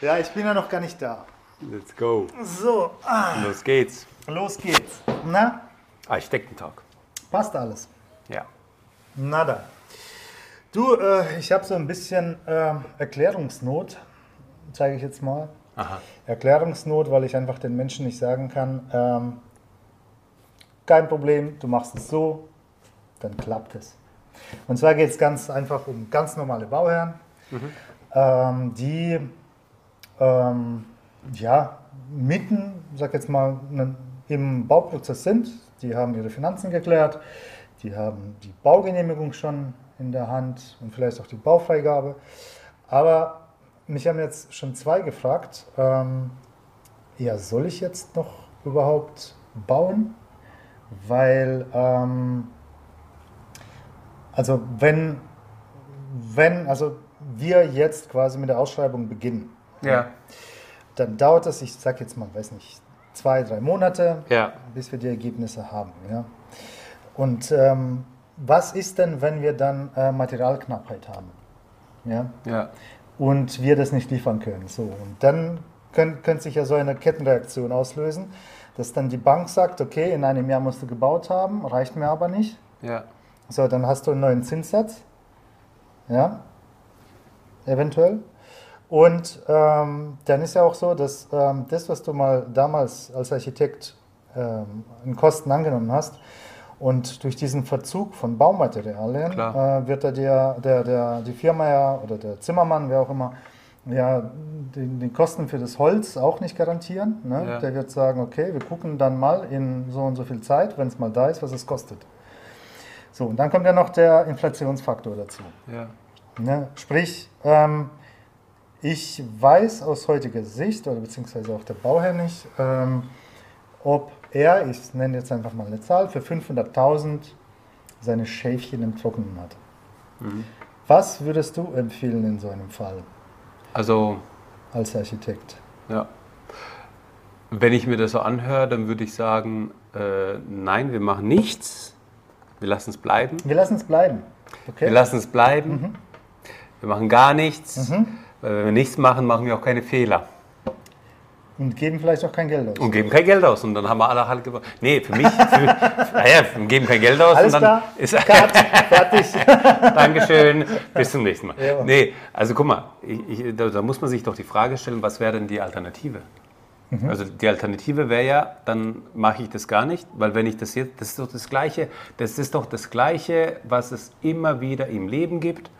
Ja, ich bin ja noch gar nicht da. Let's go. So, ah, Los geht's. los geht's. Na, Architektentag. passt alles. Ja. Nada. Du, äh, ich habe so ein bisschen äh, Erklärungsnot, zeige ich jetzt mal. Aha. Erklärungsnot, weil ich einfach den Menschen nicht sagen kann, ähm, kein Problem, du machst es so, dann klappt es. Und zwar geht es ganz einfach um ganz normale Bauherren, ähm, die ähm, ja, mitten, sag jetzt mal, ne- im Bauprozess sind. Die haben ihre Finanzen geklärt, die haben die Baugenehmigung schon in der Hand und vielleicht auch die Baufreigabe. Aber mich haben jetzt schon zwei gefragt, ähm, ja, soll ich jetzt noch überhaupt bauen? Weil, ähm, also wenn, wenn, also wir jetzt quasi mit der Ausschreibung beginnen, Ja. dann dauert es, ich sag jetzt mal, weiß nicht, zwei, drei Monate, Ja. bis wir die Ergebnisse haben. Ja? Und ähm, was ist denn, wenn wir dann äh, Materialknappheit haben? Ja? Ja. und wir das nicht liefern können. So, und dann können, könnte sich ja so eine Kettenreaktion auslösen, dass dann die Bank sagt, okay, in einem Jahr musst du gebaut haben, reicht mir aber nicht. Ja. So, dann hast du einen neuen Zinssatz. Ja, eventuell. Und ähm, dann ist ja auch so, dass ähm, das, was du mal damals als Architekt ähm, in Kosten angenommen hast, und durch diesen Verzug von Baumaterialien äh, wird da der, der, der, die Firma ja oder der Zimmermann, wer auch immer, ja, die, die Kosten für das Holz auch nicht garantieren. Ne? Ja. Der wird sagen, okay, wir gucken dann mal in so und so viel Zeit, wenn es mal da ist, was es kostet. So, und dann kommt ja noch der Inflationsfaktor dazu. Ja. Ne? Sprich, ähm, ich weiß aus heutiger Sicht, oder beziehungsweise auch der Bauherr nicht, ähm, ob er, ich nenne jetzt einfach mal eine Zahl, für 500.000 seine Schäfchen im Trockenen hat. Was würdest du empfehlen in so einem Fall Also, als Architekt? ja. Wenn ich mir das so anhöre, dann würde ich sagen, äh, nein, wir machen nichts. Wir lassen es bleiben. Wir lassen es bleiben. Okay? Wir lassen es bleiben. Wir machen gar nichts. Weil wenn wir nichts machen, machen wir auch keine Fehler. Und geben vielleicht auch kein Geld aus. Und geben kein Geld aus. Und dann haben wir alle halt gewonnen. Nee, für mich, für, naja, wir geben kein Geld aus. Alles und dann klar? ist Cut, fertig. Dankeschön, bis zum nächsten Mal. Ja. Nee, also guck mal, ich, ich, da, da muss man sich doch die Frage stellen, was wäre denn die Alternative? Mhm. Also die Alternative wäre ja, dann mache ich das gar nicht, weil wenn ich das jetzt, das ist doch das Gleiche, das ist doch das Gleiche, was es immer wieder im Leben gibt.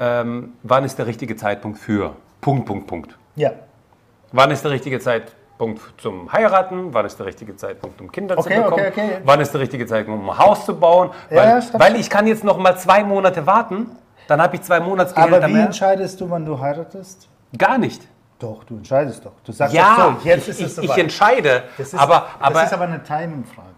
Ähm, wann ist der richtige Zeitpunkt für? Punkt, Punkt, Punkt. Ja, Wann ist der richtige Zeitpunkt zum Heiraten? Wann ist der richtige Zeitpunkt, um Kinder Okay, zu bekommen? okay, okay. Wann ist der richtige Zeitpunkt, um ein Haus zu bauen? Ja, Weil, ich kann jetzt noch mal zwei Monate warten, dann habe ich zwei Monatsgehälter aber wie mehr. entscheidest du, wann du heiratest? Gar nicht. Doch, du entscheidest doch. Du sagst Ja, doch so, jetzt ich, ist es ich, ich soweit. entscheide. Das ist, aber, aber, das ist aber eine Timing-Frage.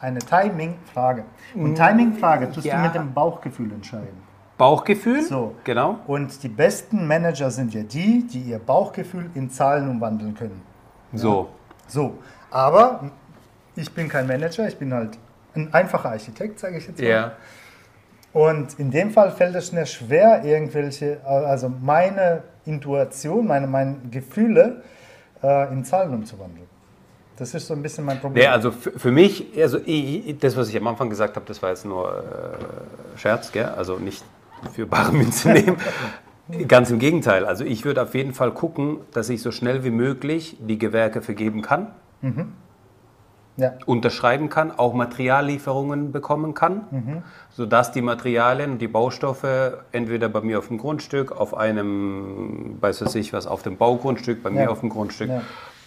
Eine Timing-Frage. Und Timing-Frage tust ja. du mit dem Bauchgefühl entscheiden. Bauchgefühl, So. genau. Und die besten Manager sind ja die, die ihr Bauchgefühl in Zahlen umwandeln können. So. So, aber ich bin kein Manager, ich bin halt ein einfacher Architekt, sage ich jetzt mal. Ja. Und in dem Fall fällt es mir schwer, irgendwelche, also meine Intuition, meine, meine Gefühle äh, in Zahlen umzuwandeln. Das ist so ein bisschen mein Problem. Nee, also für, für mich, also ich, das, was ich am Anfang gesagt habe, das war jetzt nur äh, Scherz, gell? also nicht für bare Münze nehmen. Ganz im Gegenteil. Also ich würde auf jeden Fall gucken, dass ich so schnell wie möglich die Gewerke vergeben kann, ja. unterschreiben kann, auch Materiallieferungen bekommen kann, sodass die Materialien, die Baustoffe entweder bei mir auf dem Grundstück, auf einem, weiß was ich was, auf dem Baugrundstück, bei mir Ja. auf dem Grundstück, Ja.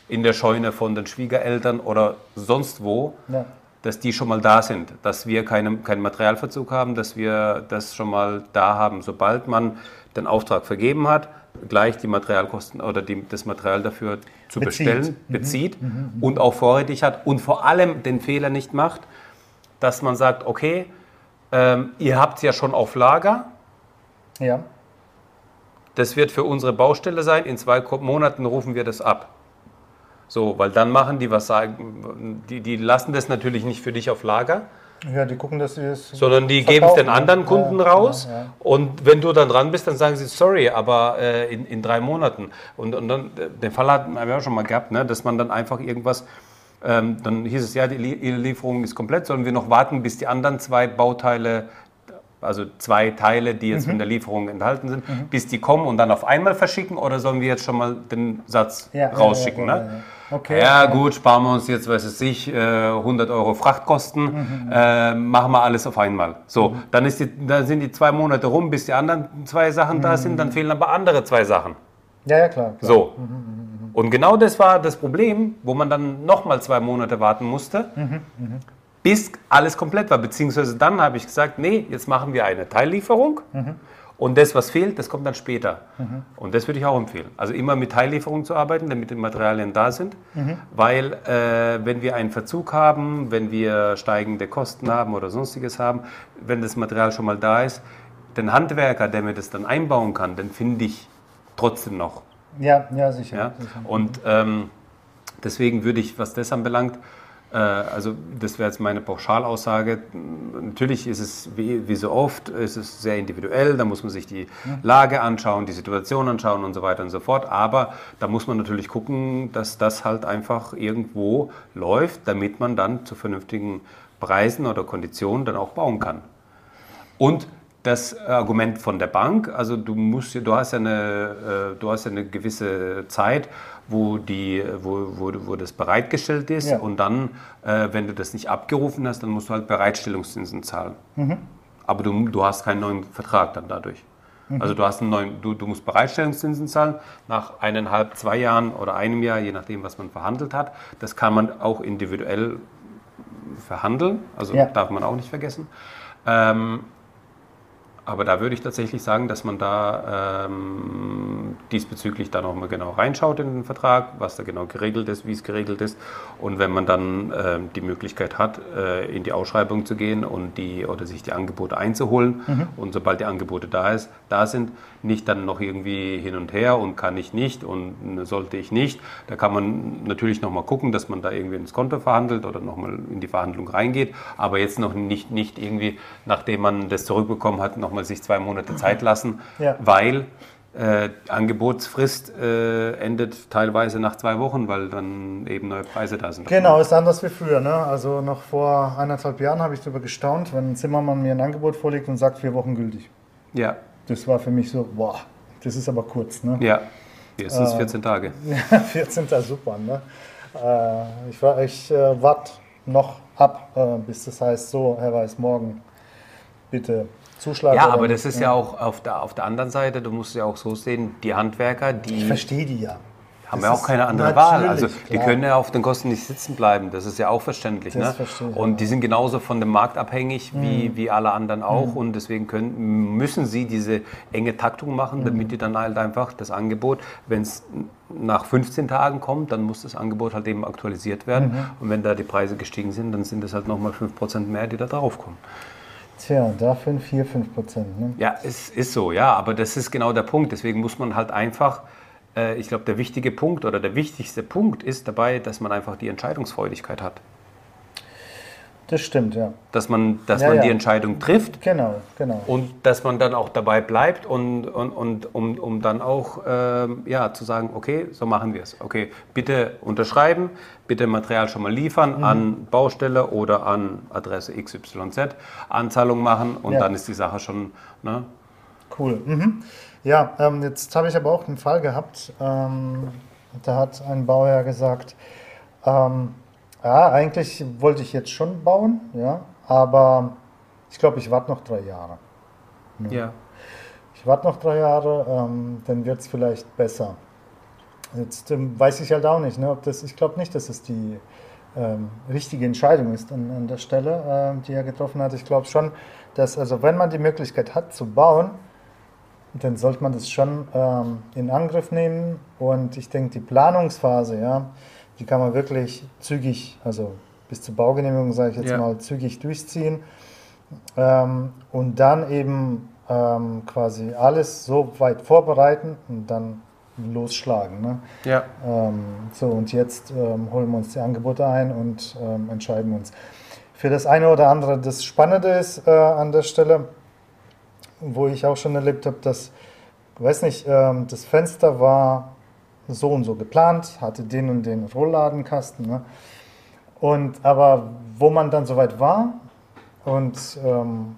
in der Scheune von den Schwiegereltern oder sonst wo, Ja. Dass die schon mal da sind, dass wir keinen keinen Materialverzug haben, dass wir das schon mal da haben. Sobald man den Auftrag vergeben hat, gleich die Materialkosten oder die, das Material dafür zu Bezieht. bestellen, bezieht und auch vorrätig hat und vor allem den Fehler nicht macht, dass man sagt, okay, ähm, ihr habt es ja schon auf Lager, ja. das wird für unsere Baustelle sein, in zwei Monaten rufen wir das ab. So, weil dann machen die was sagen, die, die lassen das natürlich nicht für dich auf Lager, Ja, die gucken, dass sie es. Sondern die geben es den anderen Kunden Ja, raus. ja, ja. Und wenn du dann dran bist, dann sagen sie, sorry, aber äh, in, in drei Monaten. Und, und dann, äh, den Fall hatten wir auch schon mal gehabt, ne, dass man dann einfach irgendwas, ähm, dann hieß es, ja, die Lieferung ist komplett, sollen wir noch warten, bis die anderen zwei Bauteile, also zwei Teile, die Mhm. jetzt in der Lieferung enthalten sind, bis die kommen und dann auf einmal verschicken oder sollen wir jetzt schon mal den Satz Ja, rausschicken? ja, ne? ja, ja. Okay, ja, gut, sparen wir uns jetzt, weiß es ich, äh, 100 Euro Frachtkosten, äh, machen wir alles auf einmal. So, dann, ist die, dann sind die zwei Monate rum, bis die anderen zwei Sachen da sind, dann fehlen aber andere zwei Sachen. Ja, ja, klar. klar. So. Und genau das war das Problem, wo man dann nochmal zwei Monate warten musste, bis alles komplett war. Beziehungsweise dann habe ich gesagt, nee, jetzt machen wir eine Teillieferung und das, was fehlt, das kommt dann später. Und das würde ich auch empfehlen. Also immer mit Teillieferung zu arbeiten, damit die Materialien da sind, weil äh, wenn wir einen Verzug haben, wenn wir steigende Kosten haben oder sonstiges haben, wenn das Material schon mal da ist, den Handwerker, der mir das dann einbauen kann, den finde ich trotzdem noch. Ja, ja, sicher. Ja? sicher. Und ähm, deswegen würde ich, was das anbelangt, also das wäre jetzt meine Pauschalaussage. Natürlich ist es wie, wie so oft, ist es sehr individuell, da muss man sich die Lage anschauen, die Situation anschauen und so weiter und so fort. Aber da muss man natürlich gucken, dass das halt einfach irgendwo läuft, damit man dann zu vernünftigen Preisen oder Konditionen dann auch bauen kann. Und das Argument von der Bank, also du musst, du hast ja eine, äh, du hast ja eine gewisse Zeit, wo die, wo, wo, wo das bereitgestellt ist Ja. und dann, äh, wenn du das nicht abgerufen hast, dann musst du halt Bereitstellungszinsen zahlen. Aber du, du hast keinen neuen Vertrag dann dadurch. Also du hast einen neuen, du, du musst Bereitstellungszinsen zahlen nach eineinhalb, zwei Jahren oder einem Jahr, je nachdem, was man verhandelt hat. Das kann man auch individuell verhandeln, also Ja. darf man auch nicht vergessen. Ähm, aber da würde ich tatsächlich sagen, dass man da ähm, diesbezüglich da nochmal genau reinschaut in den Vertrag, was da genau geregelt ist, wie es geregelt ist. Und wenn man dann ähm, die Möglichkeit hat, äh, in die Ausschreibung zu gehen und die oder sich die Angebote einzuholen und sobald die Angebote da ist, da sind, nicht dann noch irgendwie hin und her und kann ich nicht und sollte ich nicht. Da kann man natürlich nochmal gucken, dass man da irgendwie ins Konto verhandelt oder nochmal in die Verhandlung reingeht, aber jetzt noch nicht, nicht irgendwie, nachdem man das zurückbekommen hat, nochmal sich zwei Monate Zeit lassen, Ja. weil äh, Angebotsfrist äh, endet teilweise nach zwei Wochen, weil dann eben neue Preise da sind. Genau, ist anders wie früher. Ne? Also noch vor eineinhalb Jahren habe ich darüber gestaunt, wenn ein Zimmermann mir ein Angebot vorlegt und sagt, vier Wochen gültig. Ja, Das war für mich so, boah, das ist aber kurz. Ne? ja. Jetzt sind es 14 Tage. Ja, 14. super. Ne? Äh, ich war- ich äh, warte noch ab, äh, bis das heißt, so, Herr Weiß, morgen bitte zuschlagen. Ja, aber das ist ne? ja auch auf der, auf der anderen Seite, du musst ja auch so sehen, die Handwerker, Ich die verstehe die ja. Haben Das ja auch keine andere Wahl. Also die klar. können ja auf den Kosten nicht sitzen bleiben, das ist ja auch verständlich. Das Ne? Und die sind genauso von dem Markt abhängig wie, Mhm. wie alle anderen auch und deswegen können, müssen sie diese enge Taktung machen, Mhm. damit die dann halt einfach das Angebot, wenn es nach 15 Tagen kommt, dann muss das Angebot halt eben aktualisiert werden. Mhm. Und wenn da die Preise gestiegen sind, dann sind es halt nochmal 5% mehr, die da draufkommen. Tja, dafür 4, 5 Prozent. Ne? Ja, es ist so, ja, aber das ist genau der Punkt. Deswegen muss man halt einfach, äh, ich glaube, der wichtige Punkt oder der wichtigste Punkt ist dabei, dass man einfach die Entscheidungsfreudigkeit hat. Das stimmt, ja. Dass man, dass Ja, man ja. die Entscheidung trifft Genau, genau. und dass man dann auch dabei bleibt und, und, und um, um dann auch ähm, ja, zu sagen, okay, so machen wir es. Okay, bitte unterschreiben, bitte Material schon mal liefern Mhm. an Baustelle oder an Adresse XYZ, Anzahlung machen und Ja. dann ist die Sache schon, ne? Cool. Mhm. Ja, ähm, jetzt habe ich aber auch einen Fall gehabt. Ähm, da hat ein Bauherr gesagt, ähm, ja, eigentlich wollte ich jetzt schon bauen, ja, aber ich glaube, ich warte noch drei Jahre. Ja. Ich warte noch drei Jahre, ähm, dann wird es vielleicht besser. Jetzt ähm, weiß ich halt auch nicht, ne, ob das, ich glaube nicht, dass es die ähm, richtige Entscheidung ist an, an der Stelle, ähm, die er getroffen hat. Ich glaube schon, dass, also wenn man die Möglichkeit hat zu bauen, dann sollte man das schon ähm, in Angriff nehmen. Und ich denke, die Planungsphase, ja, die kann man wirklich zügig, also bis zur Baugenehmigung, sage ich jetzt Ja. mal, zügig durchziehen. Ähm, und dann eben ähm, quasi alles so weit vorbereiten und dann losschlagen. Ne? Ja. Ähm, so, und jetzt ähm, holen wir uns die Angebote ein und ähm, entscheiden uns. für das eine oder andere das Spannende ist äh, an der Stelle, wo ich auch schon erlebt habe, dass, weiß nicht, ähm, das Fenster war so und so geplant, hatte den und den Rollladenkasten. Ne? Und aber wo man dann soweit war und ähm,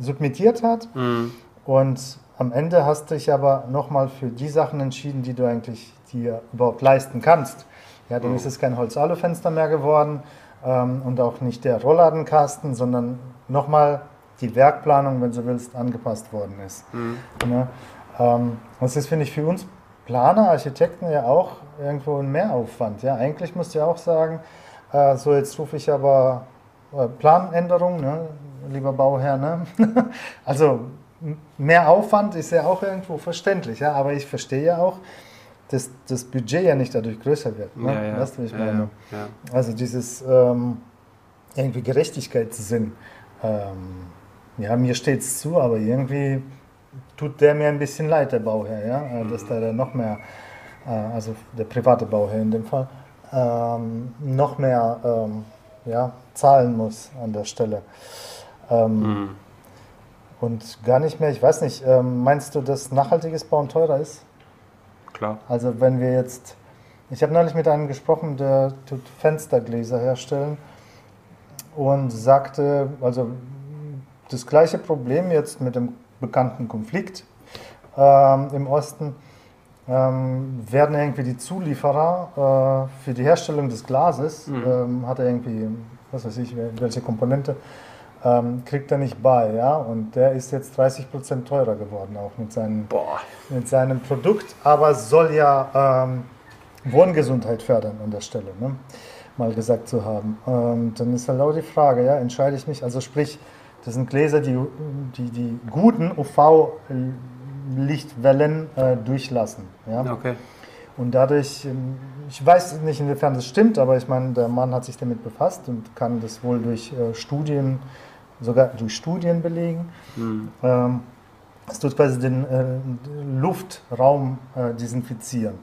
submittiert hat Mhm. und am Ende hast du dich aber nochmal für die Sachen entschieden, die du eigentlich dir überhaupt leisten kannst. Ja, dann ist es kein Holz-Alu-Fenster mehr geworden ähm, und auch nicht der Rollladenkasten, sondern nochmal die Werkplanung, wenn du willst, angepasst worden ist. Ne? Ähm, das ist, finde ich, für uns Planer, Architekten ja auch irgendwo ein Mehraufwand. Ja? Eigentlich musst du ja auch sagen, äh, so jetzt rufe ich aber äh, Planänderung, ne? lieber Bauherr. Ne? also mehr Aufwand ist ja auch irgendwo verständlich, ja? aber ich verstehe ja auch, dass das Budget ja nicht dadurch größer wird. Ne? Ja, ja. Weißt du, ich meine? ja. Also dieses ähm, irgendwie Gerechtigkeitssinn. Ähm, ja, mir steht es zu, aber irgendwie tut der mir ein bisschen leid, der Bauherr, ja, äh, dass der da noch mehr, äh, also der private Bauherr in dem Fall, ähm, noch mehr ähm, ja, zahlen muss an der Stelle. Ähm, Mhm. Und gar nicht mehr, ich weiß nicht, meinst du, dass nachhaltiges Bauen teurer ist? Klar. Also wenn wir jetzt, ich habe neulich mit einem gesprochen, der tut Fenstergläser herstellen und sagte, also das gleiche Problem jetzt mit dem bekannten Konflikt ähm, im Osten, ähm, werden irgendwie die Zulieferer äh, für die Herstellung des Glases, ähm, hat er irgendwie, was weiß ich, welche Komponente, ähm, kriegt er nicht bei, ja, und der ist jetzt 30% teurer geworden, auch mit seinen Boah. mit seinem Produkt, aber soll ja ähm, Wohngesundheit fördern an der Stelle, ne? mal gesagt zu haben. Ähm, dann ist halt auch die Frage, ja, entscheide ich mich, also sprich, das sind Gläser, die die, die guten UV-Lichtwellen äh, durchlassen. Ja? Okay. Und dadurch, ähm, ich weiß nicht, inwiefern das stimmt, aber ich meine, der Mann hat sich damit befasst und kann das wohl durch äh, Studien, sogar durch Studien belegen. Ähm, es tut quasi den äh, Luftraum äh, desinfizieren.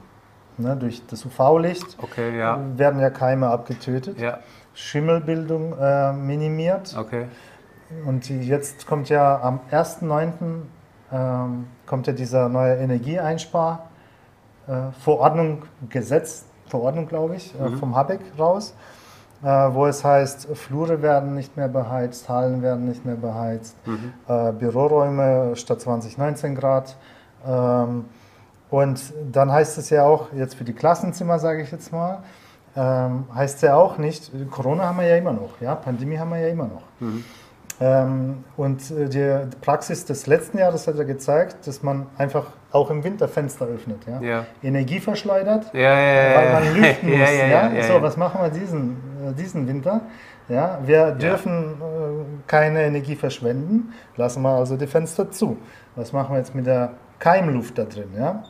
Ne? Durch das UV-Licht Okay, ja. werden ja Keime abgetötet, Ja, Schimmelbildung äh, minimiert. okay. Und jetzt kommt ja am 1.9. Ähm, kommt ja dieser neue Energieeinspar äh, Gesetz, Verordnung glaube ich, äh, vom Habeck raus, äh, wo es heißt, Flure werden nicht mehr beheizt, Hallen werden nicht mehr beheizt, äh, Büroräume statt 20, 19 Grad. Ähm, und dann heißt es ja auch, jetzt für die Klassenzimmer sage ich jetzt mal, ähm, heißt es ja auch nicht, Corona haben wir ja immer noch, ja, Pandemie haben wir ja immer noch. Ähm, und äh, die Praxis des letzten Jahres hat ja gezeigt, dass man einfach auch im Winter Fenster öffnet. Ja? Ja. Energie verschleudert, Ja, ja, weil man lüften muss. ja, so, was machen wir diesen, äh, diesen Winter? Ja, wir dürfen äh, keine Energie verschwenden, lassen wir also die Fenster zu. Was machen wir jetzt mit der Keimluft da drin? Ja?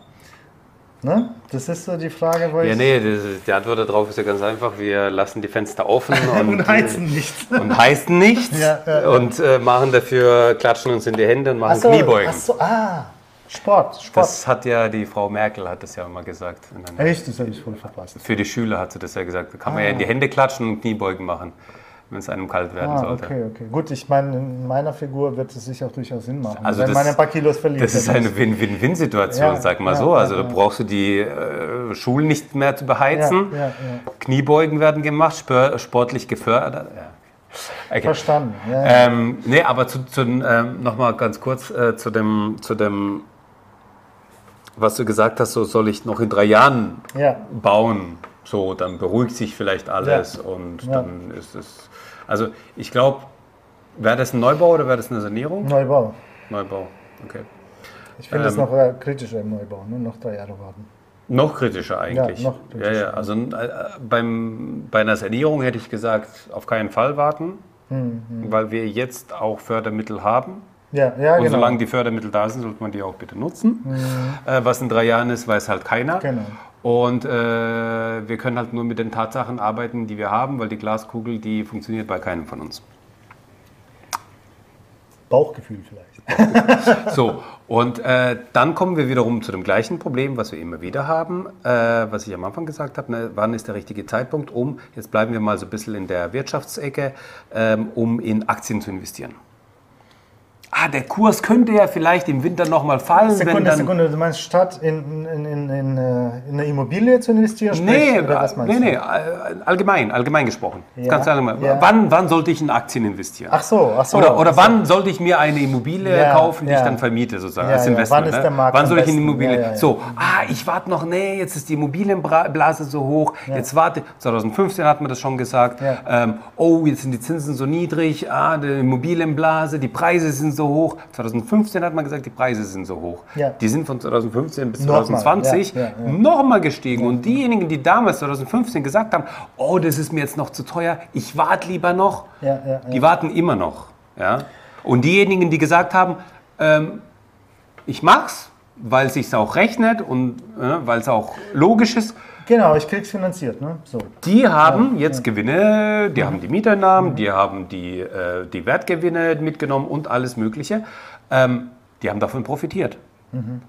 Ne? Das ist so die Frage, wo Ja, ich... nee, die, die Antwort darauf ist ja ganz einfach. Wir lassen die Fenster offen und, und heizen nicht. äh, und heißen nichts Ja, ja, ja. und äh, machen dafür, klatschen uns in die Hände und machen Ach so, Kniebeugen. ach so, ah, Sport, Sport. Das hat ja die Frau Merkel hat das ja immer gesagt. Echt, das habe ich voll verpasst. Für die Schüler hat sie das ja gesagt. Da kann man ja in die Hände klatschen und Kniebeugen machen, wenn es einem kalt werden Ah, sollte. okay, okay. Gut, ich meine, in meiner Figur wird es sicher auch durchaus Sinn machen. Also wenn das- man ein paar Kilos verliert. Das ist eine Win-Win-Win-Situation, Ja, sag mal ja, so. Also ja, ja. brauchst du die äh, Schulen nicht mehr zu beheizen. Ja, ja, ja. Kniebeugen werden gemacht, sportlich gefördert. Ja. Okay. Verstanden. Ja, ja. Ähm, nee, aber zu, zu, ähm, nochmal ganz kurz äh, zu, dem, zu dem, was du gesagt hast, so soll ich noch in drei Jahren ja. bauen. So, dann beruhigt sich vielleicht alles und Ja. dann ist es. Also ich glaube, wäre das ein Neubau oder wäre das eine Sanierung? Neubau. Neubau, okay. Ich finde es Ähm, noch äh, kritischer im Neubau, ne? noch drei Jahre warten. Noch kritischer eigentlich. Ja, noch Ja, kritischer. ja. Also äh, beim, bei einer Sanierung hätte ich gesagt, auf keinen Fall warten, Hm, weil wir jetzt auch Fördermittel haben. Ja, ja Und genau. solange die Fördermittel da sind, sollte man die auch bitte nutzen. Äh, was in drei Jahren ist, weiß halt keiner. Genau. Und äh, wir können halt nur mit den Tatsachen arbeiten, die wir haben, weil die Glaskugel, die funktioniert bei keinem von uns. Bauchgefühl vielleicht. So, und äh, dann kommen wir wiederum zu dem gleichen Problem, was wir immer wieder haben, äh, was ich am Anfang gesagt habe, ne, wann ist der richtige Zeitpunkt, um, jetzt bleiben wir mal so ein bisschen in der Wirtschaftsecke, ähm, um in Aktien zu investieren. Ah, der Kurs könnte ja vielleicht im Winter nochmal fallen. wenn Sekunde, dann, Sekunde, du meinst, statt in, in, in, in, äh, in eine Immobilie zu investieren? Nee, sprich, oder was meinst nee, du? nee, äh, allgemein, allgemein gesprochen. Ja, Ganz allgemein. ja. Wann, wann sollte ich in Aktien investieren? Ach so, ach so. Oder, oder so. wann sollte ich mir eine Immobilie Ja, kaufen, die ich dann vermiete, sozusagen, als. Investment? Wann ist ne? der Markt wann soll ich in? Immobilie? So, ah, ich warte noch, nee, jetzt ist die Immobilienblase so hoch, jetzt warte, 2015 hat man das schon gesagt, ähm, oh, jetzt sind die Zinsen so niedrig, ah, die Immobilienblase, die Preise sind so hoch. 2015 hat man gesagt, die Preise sind so hoch. Ja. Die sind von 2015 bis Nochmal, 2020 ja, ja, nochmal gestiegen. Und diejenigen, die damals 2015 gesagt haben, oh, das ist mir jetzt noch zu teuer, ich warte lieber noch, die warten immer noch. Ja? Und diejenigen, die gesagt haben, ähm, ich mach's, weil es sich auch rechnet und äh, weil es auch logisch ist, Genau, ich krieg's finanziert. Ne? So. die haben jetzt Gewinne, die haben die Mieteinnahmen, die haben die, äh, die Wertgewinne mitgenommen und alles Mögliche. Ähm, die haben davon profitiert.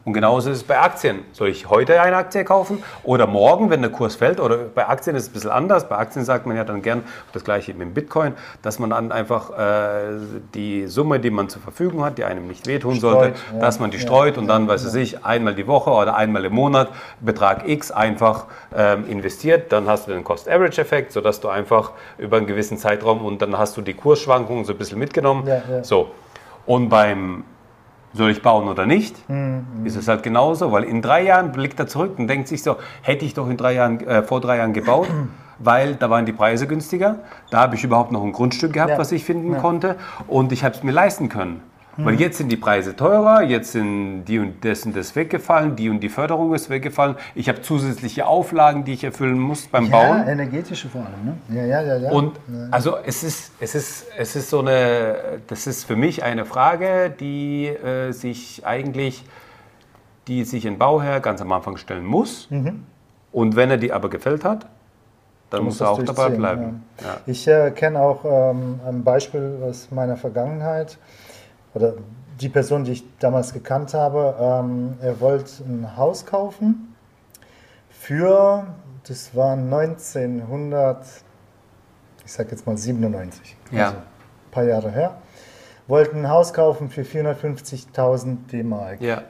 Und genauso ist es bei Aktien. Soll ich heute eine Aktie kaufen oder morgen, wenn der Kurs fällt? Oder bei Aktien ist es ein bisschen anders. Bei Aktien sagt man ja dann gern das gleiche mit dem Bitcoin, dass man dann einfach äh, die Summe, die man zur Verfügung hat, die einem nicht wehtun sollte, ja. dass man die Ja, streut und dann, weiß ich nicht, einmal die Woche oder einmal im Monat Betrag X einfach ähm, investiert. Dann hast du den Cost-Average-Effekt, sodass du einfach über einen gewissen Zeitraum und dann hast du die Kursschwankungen so ein bisschen mitgenommen. Ja, ja. So. Und beim soll ich bauen oder nicht, Mhm, ist es halt genauso, weil in drei Jahren blickt er zurück und denkt sich so, hätte ich doch in drei Jahren, äh, vor drei Jahren gebaut, weil da waren die Preise günstiger, da habe ich überhaupt noch ein Grundstück gehabt, Ja. was ich finden konnte. Und ich habe es mir leisten können. Weil jetzt sind die Preise teurer, jetzt sind die und das und das weggefallen, die und die Förderung ist weggefallen. Ich habe zusätzliche Auflagen, die ich erfüllen muss beim Ja, Bauen. energetische vor allem. Ne? Ja, ja, ja. ja. Und also es ist, es ist, es ist so eine, das ist für mich eine Frage, die äh, sich eigentlich, die sich ein Bauherr ganz am Anfang stellen muss. Und wenn er die aber gefällt hat, dann muss er auch dabei bleiben. Ja. Ich äh, kenne auch ähm, ein Beispiel aus meiner Vergangenheit oder die Person, die ich damals gekannt habe. Ähm, er wollte ein Haus kaufen für, das war 1900, ich sag jetzt mal 97, Ja. also ein paar Jahre her. Wollte ein Haus kaufen für 450.000 D-Mark Ja,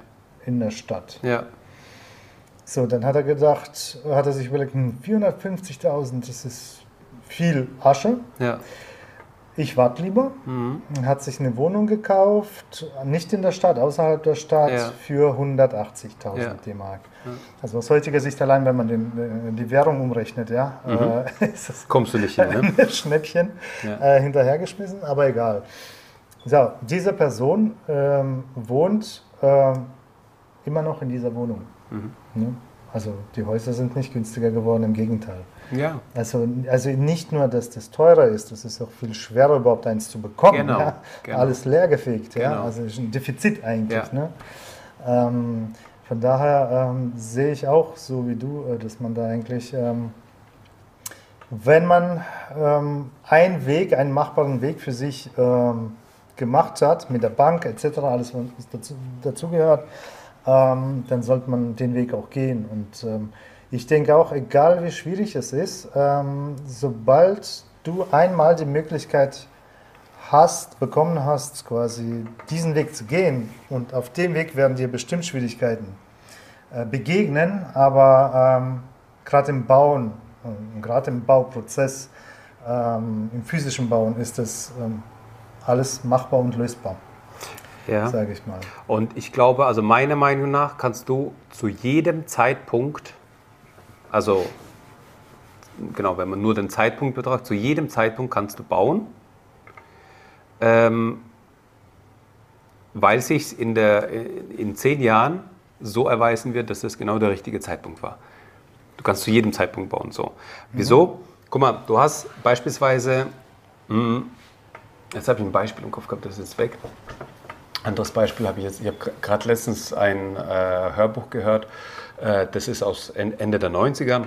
in der Stadt. ja, So, dann hat er gedacht, hat er sich überlegt, hm, 450.000, das ist viel Asche. ja, Ich warte lieber. Mhm. Hat sich eine Wohnung gekauft, nicht in der Stadt, außerhalb der Stadt, Ja. für 180.000 Ja. D-Mark. Also aus heutiger Sicht allein, wenn man den, äh, die Währung umrechnet, ja, äh, ist das kommst du nicht hin, ne? ein Schnäppchen Ja. äh, hinterhergeschmissen, aber egal. So, diese Person ähm, wohnt ähm, immer noch in dieser Wohnung. Mhm. Ne? Also die Häuser sind nicht günstiger geworden, im Gegenteil. Ja, Also, also nicht nur, dass das teurer ist, es ist auch viel schwerer, überhaupt eins zu bekommen. Genau, ja? genau. Alles leergefegt, ja? Genau. also ist ein Defizit eigentlich. Ja. Ne? Ähm, von daher ähm, sehe ich auch so wie du, äh, dass man da eigentlich, ähm, wenn man ähm, einen Weg, einen machbaren Weg für sich ähm, gemacht hat, mit der Bank etc., alles was dazu, dazugehört, ähm, dann sollte man den Weg auch gehen. Und ähm, ich denke auch, egal wie schwierig es ist, ähm, sobald du einmal die Möglichkeit hast, bekommen hast, quasi diesen Weg zu gehen, und auf dem Weg werden dir bestimmt Schwierigkeiten äh, begegnen, aber ähm, gerade im Bauen, äh, gerade im Bauprozess, ähm, im physischen Bauen ist das ähm, alles machbar und lösbar, ja. sage ich mal. Und ich glaube, also meiner Meinung nach kannst du zu jedem Zeitpunkt, also genau, wenn man nur den Zeitpunkt betrachtet, zu jedem Zeitpunkt kannst du bauen, ähm, weil sich in, der, in zehn Jahren so erweisen wird, dass das genau der richtige Zeitpunkt war. Du kannst zu jedem Zeitpunkt bauen. So. Wieso? Guck mal, du hast beispielsweise, mh, jetzt habe ich ein Beispiel im Kopf gehabt, das ist jetzt weg. Anderes Beispiel habe ich jetzt, ich habe gerade letztens ein äh, Hörbuch gehört, äh, das ist aus En- Ende der 90er.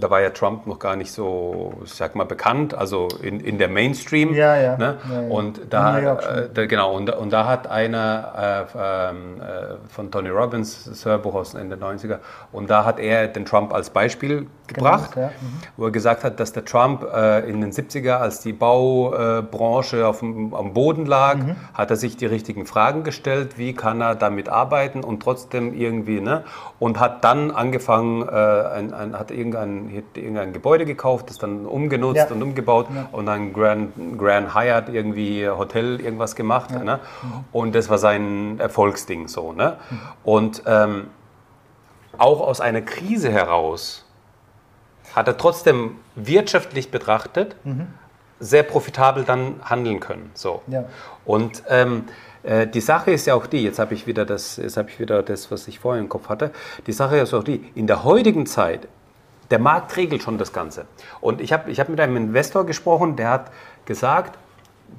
Da war ja Trump noch gar nicht so, ich sag mal, bekannt, also in, in der Mainstream. Ja, ja. Ne? Ja, ja. Und da, äh, da, genau, und, und da hat einer äh, ähm, äh, von Tony Robbins, das Hörbuch aus Ende der 90er, und da hat er den Trump als Beispiel gebracht, ja. Mhm. wo er gesagt hat, dass der Trump äh, in den 70er, als die Baubranche auf dem, am Boden lag, Mhm. hat er sich die richtigen Fragen gestellt, wie kann er damit arbeiten und trotzdem irgendwie, ne? Und hat dann angefangen, äh, ein, ein, hat irgendein, hat irgendein Gebäude gekauft, das dann umgenutzt Ja. und umgebaut und dann Grand, Grand Hyatt irgendwie Hotel irgendwas gemacht. Ne? Und das war sein Erfolgsding so. Ne? Und ähm, auch aus einer Krise heraus hat er trotzdem wirtschaftlich betrachtet sehr profitabel dann handeln können. So. Ja. Und ähm, äh, die Sache ist ja auch die, jetzt habe ich wieder das, jetzt habe ich wieder das, was ich vorher im Kopf hatte. Die Sache ist auch die, in der heutigen Zeit, der Markt regelt schon das Ganze. Und ich habe ich hab mit einem Investor gesprochen, der hat gesagt,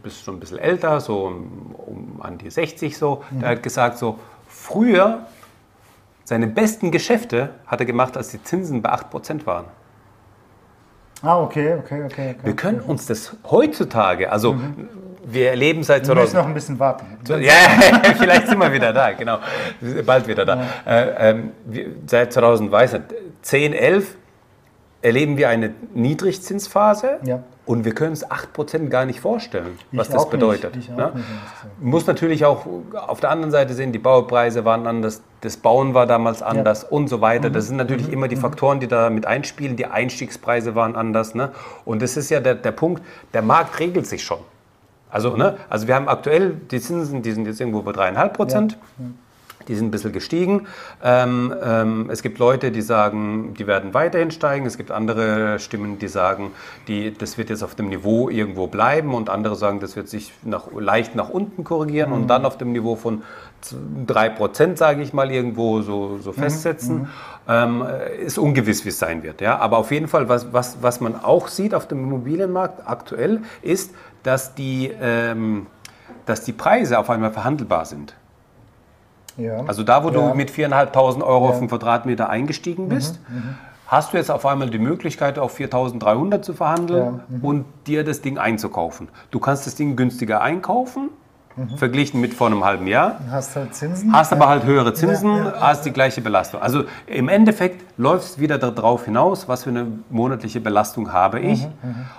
bist schon ein bisschen älter, so um, um an die 60 so, der hat gesagt so, früher seine besten Geschäfte hat er gemacht, als die Zinsen bei 8% waren. Ah, okay, okay, okay. okay. Wir können uns das heutzutage, also wir erleben seit Wir müssen 2000, noch ein bisschen warten. ja, vielleicht sind wir wieder da, genau. Bald wieder da. Äh, ähm, wir, seit 2000, weiß nicht, 10, 11 erleben wir eine Niedrigzinsphase Ja. und wir können uns 8% gar nicht vorstellen, was Ich das auch bedeutet. Ne? muss natürlich auch auf der anderen Seite sehen, die Baupreise waren anders, das Bauen war damals anders und so weiter. Das sind natürlich immer die Faktoren, die da mit einspielen. Die Einstiegspreise waren anders. Ne? Und das ist ja der, der Punkt, der Markt regelt sich schon. Also, ne? also wir haben aktuell die Zinsen, die sind jetzt irgendwo bei 3,5 Prozent. Die sind ein bisschen gestiegen. Ähm, ähm, es gibt Leute, die sagen, die werden weiterhin steigen. Es gibt andere Stimmen, die sagen, die, das wird jetzt auf dem Niveau irgendwo bleiben. Und andere sagen, das wird sich nach, leicht nach unten korrigieren und dann auf dem Niveau von 3%, sage ich mal, irgendwo so, so festsetzen. Ähm, äh, ist ungewiss, wie es sein wird. Ja? Aber auf jeden Fall, was, was, was man auch sieht auf dem Immobilienmarkt aktuell, ist, dass die, ähm, dass die Preise auf einmal verhandelbar sind. Ja. Also da, wo Ja. du mit 4.500 Euro auf Ja. den Quadratmeter eingestiegen bist, hast du jetzt auf einmal die Möglichkeit, auf 4.300 zu verhandeln und dir das Ding einzukaufen. Du kannst das Ding günstiger einkaufen, verglichen mit vor einem halben Jahr. Hast halt Zinsen. Hast aber halt höhere Zinsen, Ja, ja. hast die gleiche Belastung. Also im Endeffekt läuft es wieder darauf hinaus, was für eine monatliche Belastung habe ich.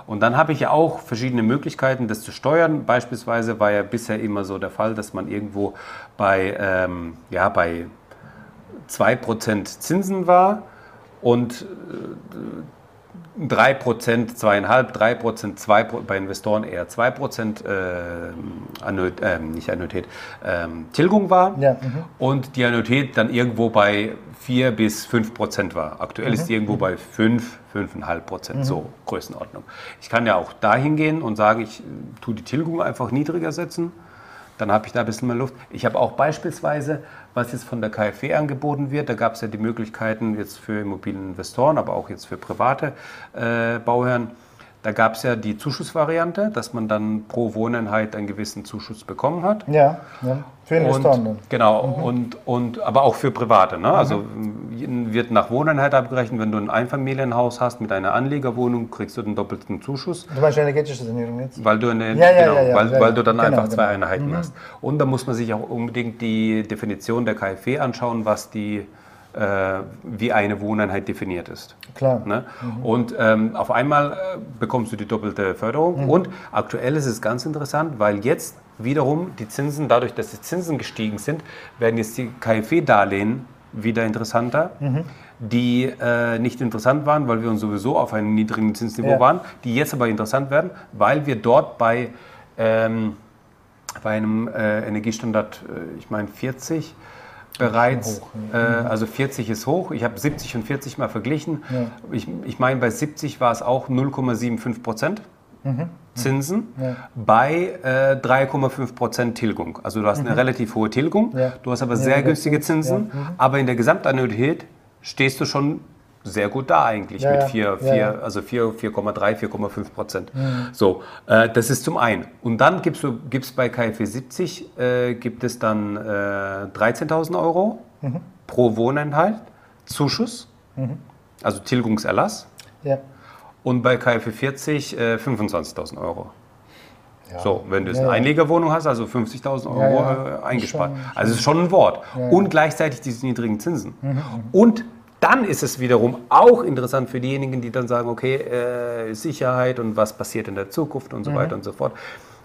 Und dann habe ich ja auch verschiedene Möglichkeiten, das zu steuern. Beispielsweise war ja bisher immer so der Fall, dass man irgendwo bei, ähm, ja, bei 2% Zinsen war und äh, 3%, 2,5%, 3%, 2%, bei Investoren eher 2% äh, Annuit, äh, nicht Annuität, ähm, Tilgung war Ja, mhm. und die Annuität dann irgendwo bei 4 bis 5 Prozent war. Aktuell ist die irgendwo bei 5, 5,5 Prozent, so Größenordnung. Ich kann ja auch dahin gehen und sagen, ich äh, tue die Tilgung einfach niedriger setzen. Dann habe ich da ein bisschen mehr Luft. Ich habe auch beispielsweise, was jetzt von der KfW angeboten wird, da gab es ja die Möglichkeiten jetzt für Immobilieninvestoren, aber auch jetzt für private äh, Bauherren, da gab es ja die Zuschussvariante, dass man dann pro Wohneinheit einen gewissen Zuschuss bekommen hat. Ja, ja. Für Investoren. Und, genau, und, und, aber auch für Private. Ne? Also m, wird nach Wohneinheit abgerechnet, wenn du ein Einfamilienhaus hast mit einer Anliegerwohnung, kriegst du den doppelten Zuschuss. Du meinst energetische Sanierung jetzt? Weil du, eine, Ja, ja, genau, weil, weil du dann Genau, einfach zwei genau. Einheiten hast. Und da muss man sich auch unbedingt die Definition der KfW anschauen, was die, wie eine Wohneinheit definiert ist. Klar. Ne? Und ähm, auf einmal äh, bekommst du die doppelte Förderung. Und aktuell ist es ganz interessant, weil jetzt wiederum die Zinsen, dadurch, dass die Zinsen gestiegen sind, werden jetzt die KfW-Darlehen wieder interessanter, die äh, nicht interessant waren, weil wir uns sowieso auf einem niedrigen Zinsniveau Ja. waren, die jetzt aber interessant werden, weil wir dort bei, ähm, bei einem äh, Energiestandard, äh, ich meine 40, bereits, hoch, äh, also 40 ist hoch. Ich habe 70 und 40 mal verglichen. Ja. Ich, ich meine, bei 70 war es auch 0,75 Prozent. Zinsen Ja. bei äh, 3,5 Prozent Tilgung. Also du hast eine relativ hohe Tilgung, Ja. du hast aber Ja, sehr ja, günstige ja. Zinsen, Ja. aber in der Gesamtannuität stehst du schon sehr gut da eigentlich Ja, mit ja. 4, Ja, 4, ja. also 4, 4,3, 4,5 Prozent. So, äh, das ist zum einen. Und dann gibt es bei KfW 70 äh, gibt es dann äh, 13.000 Euro Mhm. pro Wohneinheit Zuschuss, also Tilgungserlass. Ja. Und bei KfW 40 äh, 25.000 Euro. Ja. So, wenn du Ja, eine. Einlegerwohnung hast, also 50.000 Euro. Äh, eingespart. Schon- also es ist schon ein Wort. Und gleichzeitig diese niedrigen Zinsen. Mhm, Und dann ist es wiederum auch interessant für diejenigen, die dann sagen, okay, äh, Sicherheit und was passiert in der Zukunft und so Mhm. weiter und so fort.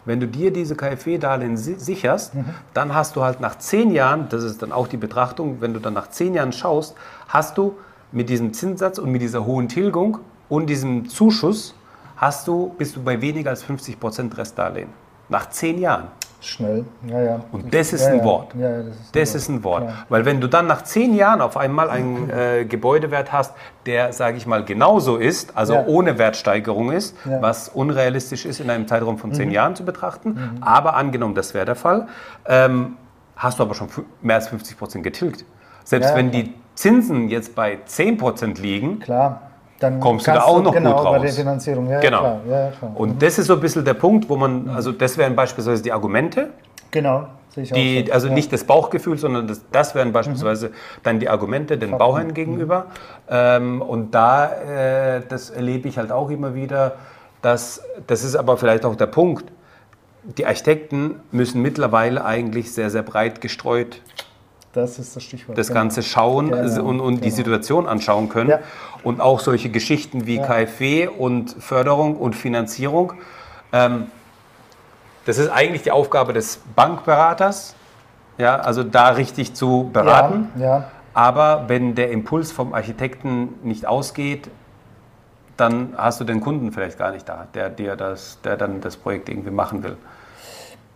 Wenn du dir diese KfW-Darlehen si sicherst, Mhm. dann hast du halt nach zehn Jahren, das ist dann auch die Betrachtung, wenn du dann nach zehn Jahren schaust, hast du mit diesem Zinssatz und mit dieser hohen Tilgung und diesem Zuschuss, hast du, bist du bei weniger als 50% Restdarlehen. Nach zehn Jahren. Schnell, ja, ja. Und das ist ja, ein ja. Wort. Ja, das ist ein Das Wort. ist ein Wort. Weil wenn du dann nach zehn Jahren auf einmal einen äh, Gebäudewert hast, der, sage ich mal, genauso ist, also ohne Wertsteigerung ist. Mhm. was unrealistisch ist in einem Zeitraum von zehn Jahren zu betrachten, aber angenommen, das wäre der Fall, ähm, hast du aber schon mehr als 50 Prozent getilgt. Selbst wenn die Zinsen jetzt bei 10 Prozent liegen, Klar. Dann Kommst du da auch noch genau, gut bei der raus. Finanzierung, ja, Genau. klar. Ja, klar. und das ist so ein bisschen der Punkt, wo man, also das wären beispielsweise die Argumente, genau, Die, so. also ja. Mhm. nicht das Bauchgefühl, sondern das, das wären beispielsweise dann die Argumente den Bauherren gegenüber. Ähm, und da, äh, das erlebe ich halt auch immer wieder, dass, das ist aber vielleicht auch der Punkt, die Architekten müssen mittlerweile eigentlich sehr, sehr breit gestreut Das ist das Stichwort. das genau. Ganze schauen Genau, und, und die genau. Situation anschauen können. Ja. Und auch solche Geschichten wie KfW und Förderung und Finanzierung. Ähm, das ist eigentlich die Aufgabe des Bankberaters, ja, also da richtig zu beraten. Ja, ja. Aber wenn der Impuls vom Architekten nicht ausgeht, dann hast du den Kunden vielleicht gar nicht da, der, dir das, der dann das Projekt irgendwie machen will.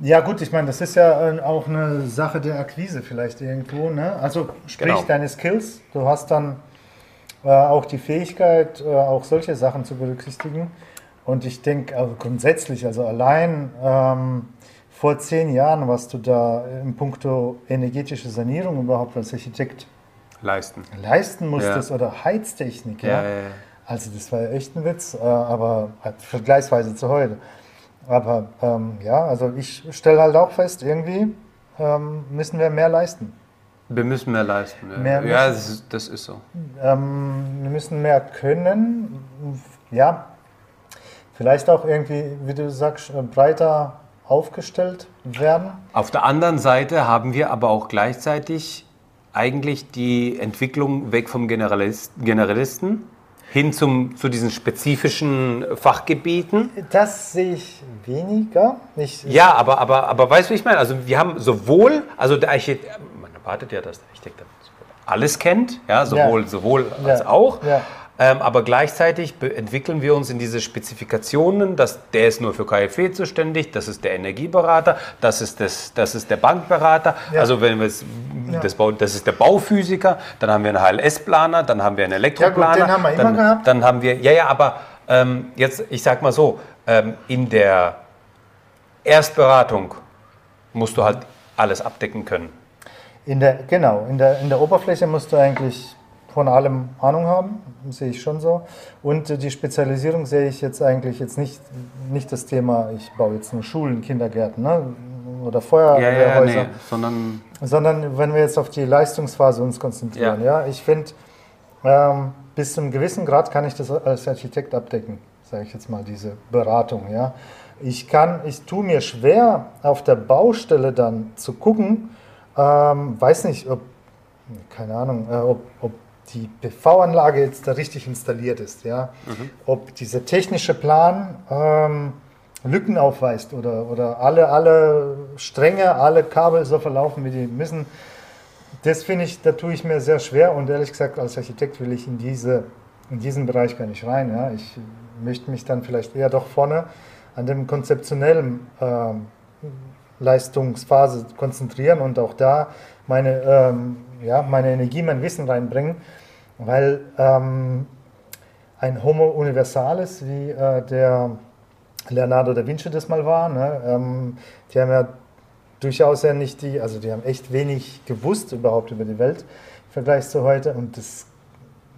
Ja gut, ich meine, das ist ja äh, auch eine Sache der Akquise vielleicht irgendwo. Ne? Also sprich Genau. deine Skills, du hast dann äh, auch die Fähigkeit, äh, auch solche Sachen zu berücksichtigen. Und ich denke also grundsätzlich, also allein ähm, vor zehn Jahren, was du da in puncto energetische Sanierung überhaupt als Architekt Leisten. leisten musstest oder Heiztechnik, ja. Ja, ja, ja. Also das war ja echt ein Witz, äh, aber vergleichsweise zu heute. Aber ähm, ja, also ich stelle halt auch fest, irgendwie ähm, müssen wir mehr leisten. Wir müssen mehr leisten. Ja, Mehr ja das, ist, das ist so. Ähm, wir müssen mehr können. Ja, vielleicht auch irgendwie, wie du sagst, äh, breiter aufgestellt werden. Auf der anderen Seite haben wir aber auch gleichzeitig eigentlich die Entwicklung weg vom Generalist, Generalisten hin zum, zu diesen spezifischen Fachgebieten. Das sehe ich weniger. Ich, Ja, aber, aber, aber weißt du, wie ich meine? Also wir haben sowohl, also der Architekt, man erwartet ja, dass der Architekt alles kennt, ja, sowohl, Ja. sowohl Ja. als auch. Ja. Ähm, aber gleichzeitig entwickeln wir uns in diese Spezifikationen, dass der ist nur für KfW zuständig, das ist der Energieberater, das ist, das, das ist der Bankberater. Ja. Also wenn wir es, Ja. das, das ist der Bauphysiker, dann haben wir einen HLS-Planer, dann haben wir einen Elektroplaner. den haben wir immer dann, gehabt. Dann haben wir, ja, ja, aber ähm, jetzt, ich sag mal so, ähm, in der Erstberatung musst du halt alles abdecken können. In der, genau, in der, in der Oberfläche musst du eigentlich von allem Ahnung haben, sehe ich schon so. Und äh, die Spezialisierung sehe ich jetzt eigentlich jetzt nicht, nicht das Thema, ich baue jetzt nur Schulen, Kindergärten ne? oder Feuerwehrhäuser, sondern sondern wenn wir jetzt auf die Leistungsphase uns konzentrieren. Ja. Ich finde, ähm, bis zu einem gewissen Grad kann ich das als Architekt abdecken, sage ich jetzt mal, diese Beratung. Ja. Ich kann, ich tue mir schwer, auf der Baustelle dann zu gucken, ähm, weiß nicht, ob, keine Ahnung, äh, ob, ob die PV-Anlage jetzt da richtig installiert ist, ja. Ob dieser technische Plan ähm, Lücken aufweist oder, oder alle, alle Stränge, alle Kabel so verlaufen, wie die müssen. Das finde ich, da tue ich mir sehr schwer und ehrlich gesagt, als Architekt will ich in, diese, in diesen Bereich gar nicht rein. Ja. Ich möchte mich dann vielleicht eher doch vorne an dem konzeptionellen ähm, Leistungsphase konzentrieren und auch da meine, ähm, ja, meine Energie, mein Wissen reinbringen, weil ähm, ein Homo Universalis, wie äh, der Leonardo da Vinci das mal war, ne, ähm, die haben ja durchaus ja nicht die, also die haben echt wenig gewusst überhaupt über die Welt im Vergleich zu heute und das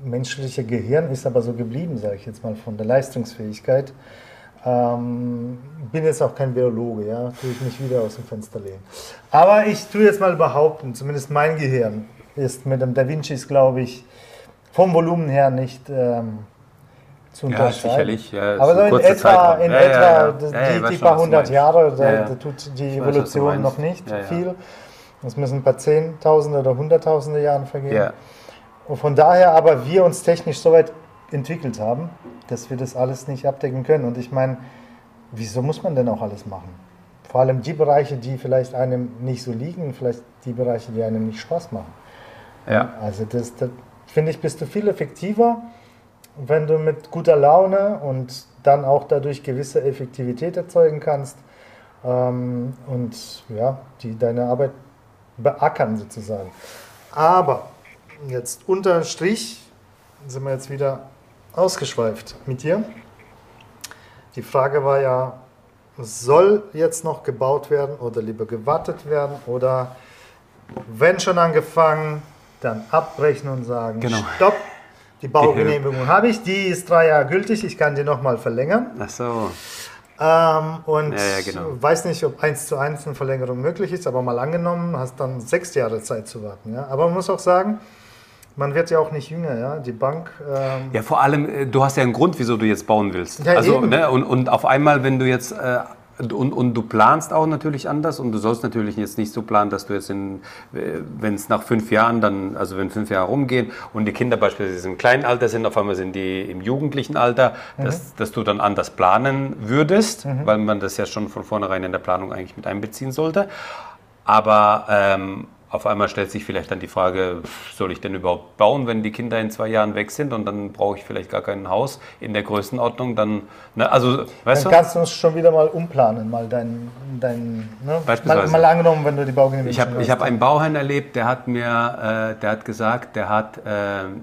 menschliche Gehirn ist aber so geblieben, sage ich jetzt mal, von der Leistungsfähigkeit. Ähm, bin jetzt auch kein Biologe, ja, tue ich mich wieder aus dem Fenster lehnen. Aber ich tue jetzt mal behaupten, zumindest mein Gehirn ist mit dem Da Vincis, glaube ich, vom Volumen her nicht ähm, zu Ja, unterscheiden. sicherlich, ja, Aber so in etwa, in Ja, ja, etwa ja. Ja, ja, die, die schon, paar hundert. Jahre, da, Ja, ja. da tut die weiß, Evolution noch nicht Ja, ja. viel. Es müssen ein paar Zehntausende oder Hunderttausende Jahren vergehen. Ja. Und von daher aber wir uns technisch so weit entwickelt haben, dass wir das alles nicht abdecken können. Und ich meine, wieso muss man denn auch alles machen? Vor allem die Bereiche, die vielleicht einem nicht so liegen, vielleicht die Bereiche, die einem nicht Spaß machen. Ja. Also das, das finde ich, bist du viel effektiver, wenn du mit guter Laune und dann auch dadurch gewisse Effektivität erzeugen kannst ähm, und ja, die deine Arbeit beackern sozusagen. Aber jetzt unter Strich sind wir jetzt wieder ausgeschweift mit dir. Die Frage war ja, soll jetzt noch gebaut werden oder lieber gewartet werden oder wenn schon angefangen, dann abbrechen und sagen, Genau. stopp, die Baugenehmigung habe ich, die ist drei Jahre gültig, ich kann die nochmal verlängern. Ach so. Ähm, und Ja, ja, genau. weiß nicht, ob eins zu eins eine Verlängerung möglich ist, aber mal angenommen, hast dann sechs Jahre Zeit zu warten. Ja? Aber man muss auch sagen, man wird ja auch nicht jünger, ja. Die Bank. Ähm, Ja, vor allem, äh, du hast ja einen Grund, wieso du jetzt bauen willst. Ja, also, eben. ne, und, und auf einmal, wenn du jetzt. Äh, und, und du planst auch natürlich anders und du sollst natürlich jetzt nicht so planen, dass du jetzt in, äh, wenn es nach fünf Jahren dann, also wenn fünf Jahre rumgehen und die Kinder beispielsweise im kleinen Alter sind, auf einmal sind die im jugendlichen Alter, Mhm. dass, dass du dann anders planen würdest, weil man das ja schon von vornherein in der Planung eigentlich mit einbeziehen sollte. Aber ähm, auf einmal stellt sich vielleicht dann die Frage, soll ich denn überhaupt bauen, wenn die Kinder in zwei Jahren weg sind und dann brauche ich vielleicht gar kein Haus in der Größenordnung, dann, ne, also, weißt dann du? kannst du uns schon wieder mal umplanen, mal dein, dein ne? mal, Beispielsweise. mal angenommen, wenn du die Baugenehmigung Ich habe hab einen Bauherrn erlebt, der hat mir, äh, der hat gesagt, der hat, äh,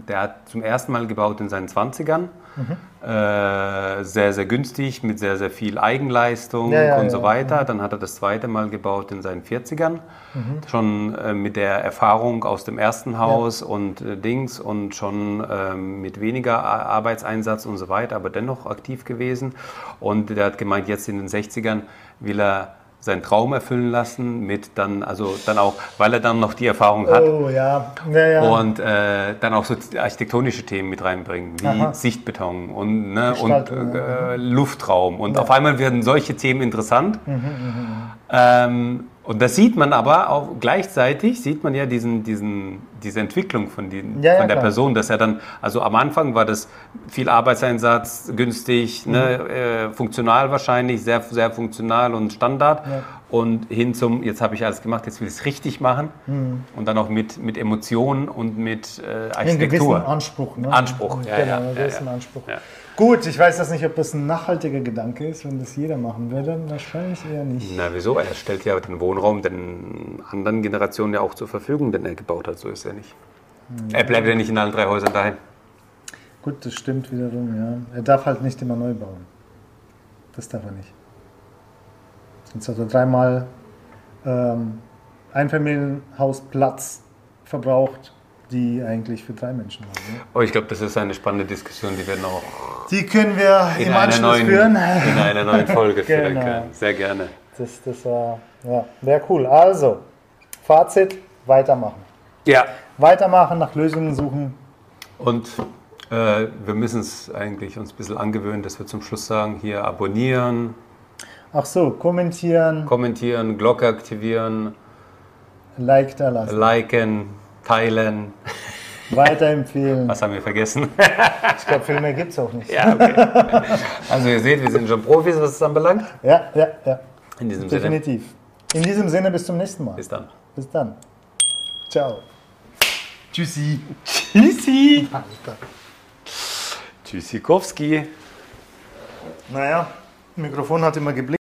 der hat zum ersten Mal gebaut in seinen 20ern. Mhm. Äh, sehr, sehr günstig, mit sehr, sehr viel Eigenleistung Ja, ja, und ja, so weiter. Dann hat er das zweite Mal gebaut in seinen 40ern. Mhm. Schon äh, mit der Erfahrung aus dem ersten Haus und äh, Dings und schon ähm, mit weniger Ar- Arbeitseinsatz und so weiter, aber dennoch aktiv gewesen. Und der hat gemeint, jetzt in den 60ern will er seinen Traum erfüllen lassen mit dann, also dann auch, weil er dann noch die Erfahrung hat Oh ja, ja, ja. und äh, dann auch so architektonische Themen mit reinbringen, wie Aha. Sichtbeton und, ne, und äh, Luftraum. Und auf einmal werden solche Themen interessant. Mhm, Ähm, und das sieht man aber auch gleichzeitig, sieht man ja diesen, diesen, diese Entwicklung von, den, Ja, ja, von der klar. Person, dass er dann, also am Anfang war das viel Arbeitseinsatz, günstig, Mhm. ne, äh, funktional wahrscheinlich, sehr, sehr funktional und Standard. Ja. Und hin zum, jetzt habe ich alles gemacht, jetzt will ich es richtig machen. Und dann auch mit, mit Emotionen und mit äh, einen Architektur. gewissen Anspruch. Ne? Anspruch, ja, genau, einen gewissen. Anspruch. Ja. Gut, ich weiß jetzt nicht, ob das ein nachhaltiger Gedanke ist, wenn das jeder machen würde. Wahrscheinlich eher nicht. Na, wieso? Er stellt ja den Wohnraum den anderen Generationen ja auch zur Verfügung, den er gebaut hat. So ist er nicht. Er bleibt ja nicht in allen drei Häusern daheim. Gut, das stimmt wiederum, ja. Er darf halt nicht immer neu bauen. Das darf er nicht. Sonst hat er dreimal ähm, Einfamilienhausplatz verbraucht, die eigentlich für drei Menschen waren. Ne? Oh, ich glaube, das ist eine spannende Diskussion, die wir noch Die können wir in im einer, neuen, führen. in einer neuen Folge führen Genau. können. Sehr gerne. Das, das war, ja, wäre cool. Also, Fazit, weitermachen. Ja, Weitermachen, nach Lösungen suchen. und äh, wir müssen es eigentlich uns ein bisschen angewöhnen, dass wir zum Schluss sagen, hier abonnieren, Ach so, kommentieren, kommentieren, Glocke aktivieren, Like da lassen, liken, teilen. weiterempfehlen. Was haben wir vergessen? Ich glaube, viel mehr gibt es auch nicht. ja, okay. Also ihr seht, wir sind schon Profis, was es anbelangt. ja, ja. ja. In diesem Sinne, Definitiv. In diesem Sinne, bis zum nächsten Mal. bis dann. Bis dann. Ciao. Tschüssi. Tschüssi. Alter. Tschüssikowski. Naja, Mikrofon hat immer geblinkt.